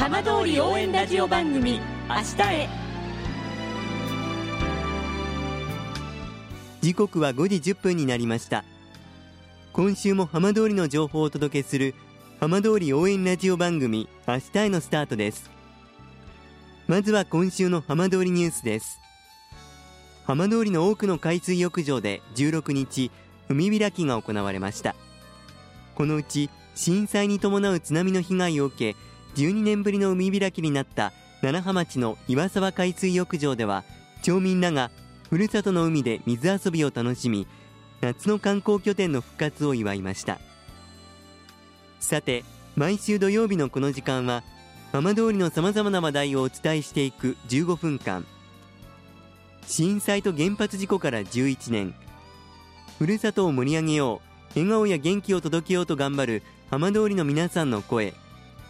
浜通り応援ラジオ番組明日へ。時刻は5時10分になりました。今週も浜通りの情報をお届けする浜通り応援ラジオ番組明日へのスタートです。まずは今週の浜通りニュースです。浜通りの多くの海水浴場で16日海開きが行われました。このうち震災に伴う津波の被害を受け12年ぶりの海開きになった楢葉町の岩沢海水浴場では町民らがふるさとの海で水遊びを楽しみ夏の観光拠点の復活を祝いました。さて毎週土曜日のこの時間は浜通りのさまざまな話題をお伝えしていく15分間。震災と原発事故から11年。ふるさとを盛り上げよう笑顔や元気を届けようと頑張る浜通りの皆さんの声。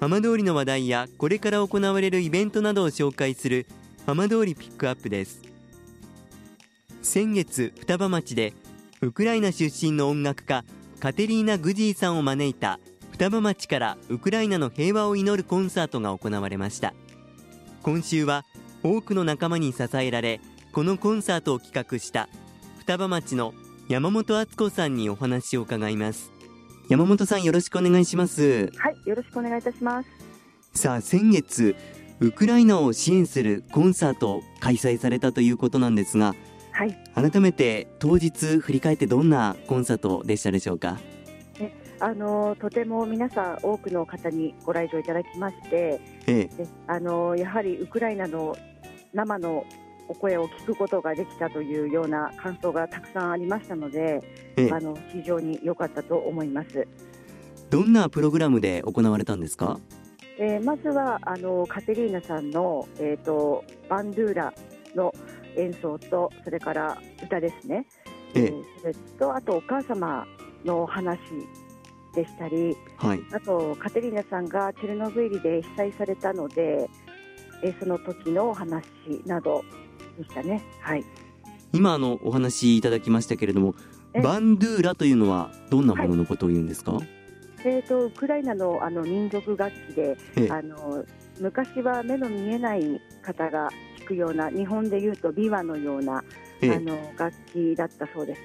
浜通りの話題やこれから行われるイベントなどを紹介する浜通りピックアップです。先月双葉町でウクライナ出身の音楽家カテリーナ・グジーさんを招いた双葉町からウクライナの平和を祈るコンサートが行われました。今週は多くの仲間に支えられこのコンサートを企画した双葉町の山本敦子さんにお話を伺います。山本さんよろしくお願いします。はいよろしくお願いいたします。さあ先月ウクライナを支援するコンサートを開催されたということなんですが、はい、改めて当日振り返ってどんなコンサートでしたでしょうか？あのとても皆さん多くの方にご来場いただきまして、ええ、あのやはりウクライナの生のお声を聞くことができたというような感想がたくさんありましたので、ええ、あの非常に良かったと思います。どんなプログラムで行われたんですか、えー、まずはあのカテリーナさんの、えーと、バンドゥーラの演奏とそれから歌ですね、ええ。それとあとお母様の話でしたり、はい、あとカテリーナさんがチェルノブイリで被災されたので、えその時のお話などでしたね。はい、今あのお話いただきましたけれども、バンドゥーラというのはどんなもののことを言うんですか？はい、えっ、ー、とウクライナのあの民族楽器で、あの昔は目の見えない方が弾くような日本でいうと琵琶のようなあの楽器だったそうです。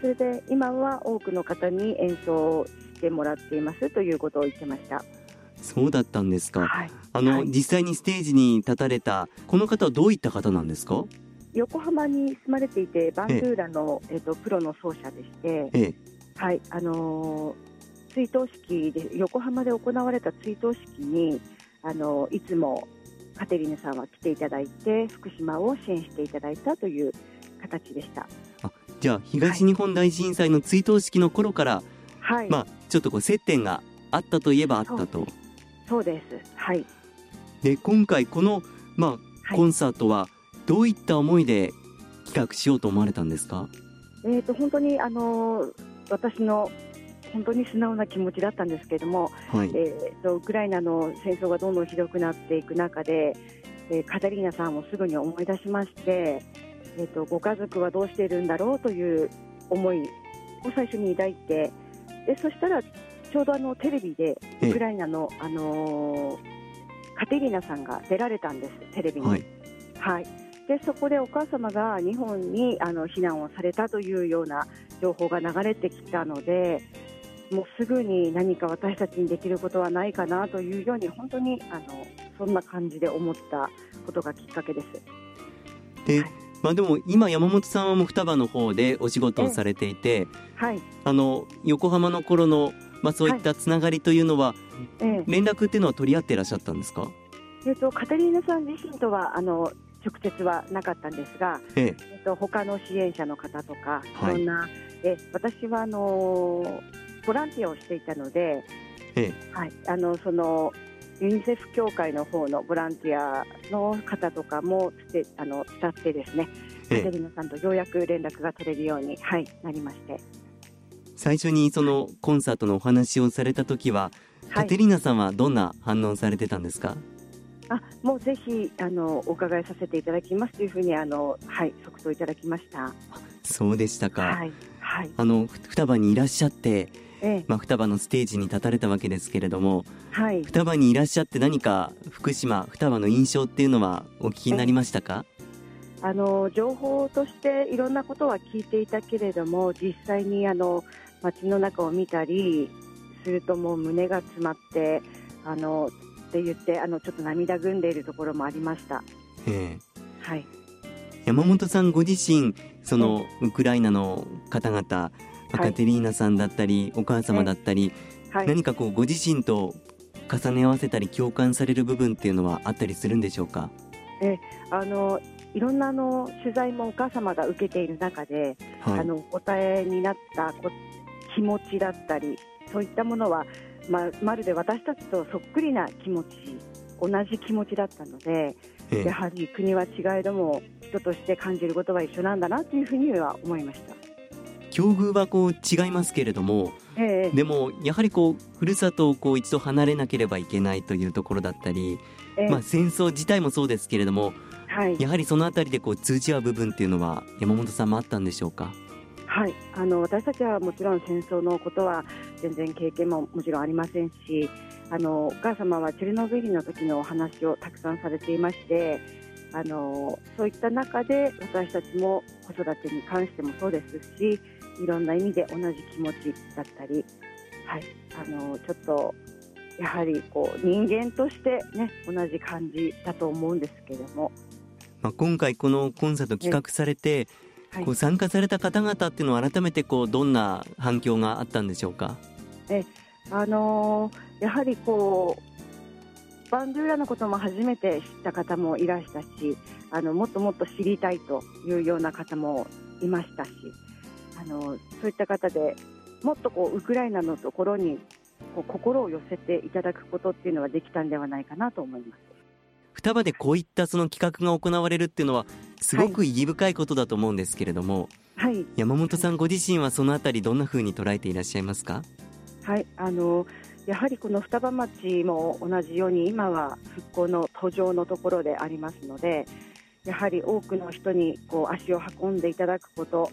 それで今は多くの方に演奏してもらっていますということを言ってました。そうだったんですか。はい、あの、はい、実際にステージに立たれたこの方はどういった方なんですか？横浜に住まれていてバンドゥーラのえっ、とプロの奏者でして、ええ、はいあのー、追悼式で横浜で行われた追悼式にあのー、いつもカテリーナさんは来ていただいて福島を支援していただいたという形でした。あじゃあ東日本大震災の追悼式の頃から、はい、まあちょっとこう接点があったといえばあったと。そうです。はい。で今回この、まあ、コンサートはどういった思いで企画しようと思われたんですか、えーと、本当にあの私の本当に素直な気持ちだったんですけれども、はい、えーと、ウクライナの戦争がどんどんひどくなっていく中で、えー、カタリーナさんをすぐに思い出しまして、えーとご家族はどうしているんだろうという思いを最初に抱いてでそしたらちょうどあのテレビでウクライナの、あのー、カテリーナさんが出られたんです、テレビに。はい、はい、でそこでお母様が日本にあの避難をされたというような情報が流れてきたので、もうすぐに何か私たちにできることはないかなというように、本当にあのそんな感じで思ったことがきっかけです。で、はい、まあ、でも今山本さんはもう双葉の方でお仕事をされていて、はい、あの横浜の頃のまあ、そういったつながりというのは、はい、連絡っていうのは取り合っていらっしゃったんですか、えーと、カタリーナさん自身とはあの直接はなかったんですが、ええ。えーと、他の支援者の方とか、い。ろんな、え私はあのボランティアをしていたので、ええ、はい、あのそのユニセフ協会の方のボランティアの方とかもつてあの伝ってですね、カテリーナさんとようやく連絡が取れるように、はい、なりまして最初にそのコンサートのお話をされた時は、カテリーナさんはどんな反応されてたんですか？あもうぜひあのお伺いさせていただきますというふうにあの、はい、即答いただきました。そうでしたか、はいはい、あの双葉にいらっしゃって、ええ、まあ、双葉のステージに立たれたわけですけれども、はい、双葉にいらっしゃって何か福島双葉の印象っていうのはお聞きになりましたか？あの情報としていろんなことは聞いていたけれども実際にあの街の中を見たりするともう胸が詰まってあのって言ってあのちょっと涙ぐんでいるところもありました。え。ー、はい。山本さんご自身そのウクライナの方々、アカテリーナさんだったりお母様だったり、はい、何かこうご自身と重ね合わせたり共感される部分っていうのはあったりするんでしょうか？え。あのいろんなあの取材もお母様が受けている中で、はい、あのお答えになったこ気持ちだったりそういったものは、ままるで私たちとそっくりな気持ち同じ気持ちだったので、ええ、やはり国は違えども人として感じることは一緒なんだなというふうには思いました。境遇はこう違いますけれども、ええ、でもやはりこうふるさとをこう一度離れなければいけないというところだったり、え、まあ、戦争自体もそうですけれども、はい、やはりそのあたりでこう通じ合う部分っていうのは山本さんもあったんでしょうか？はい。あの私たちはもちろん戦争のことは全然経験ももちろんありませんしあのお母様はチェルノブイリの時のお話をたくさんされていましてあのそういった中で私たちも子育てに関してもそうですしいろんな意味で同じ気持ちだったり、はい、あのちょっとやはりこう人間として、ね、同じ感じだと思うんですけれども。まあ、今回このコンサート企画されて、こう参加された方々っていうのは改めてこうどんな反響があったんでしょうか？えあのー、やはりこうバンドゥーラのことも初めて知った方もいらしたしあのもっともっと知りたいというような方もいましたしあのそういった方でもっとこうウクライナのところにこう心を寄せていただくことっていうのはできたんではないかなと思います。双葉でこういったその企画が行われるっていうのはすごく意義深いことだと思うんですけれども、はい、山本さんご自身はそのあたりどんなふうに捉えていらっしゃいますか？はいあのやはりこの双葉町も同じように今は復興の途上のところでありますのでやはり多くの人にこう足を運んでいただくこと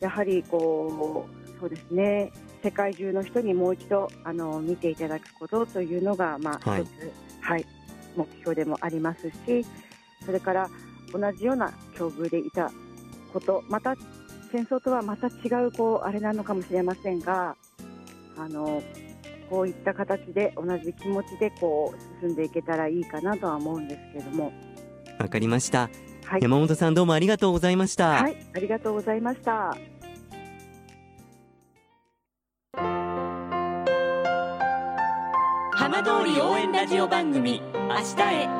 やはりこうそうですね世界中の人にもう一度あの見ていただくことというのが、まあ、一つ、はい、はい目標でもありますしそれから同じような境遇でいたことまた戦争とはまた違うこうあれなのかもしれませんがあのこういった形で同じ気持ちでこう進んでいけたらいいかなとは思うんですけども。わかりました、はい、山本さんどうもありがとうございました。はい。ありがとうございました。浜通り応援ラジオ番組明日へ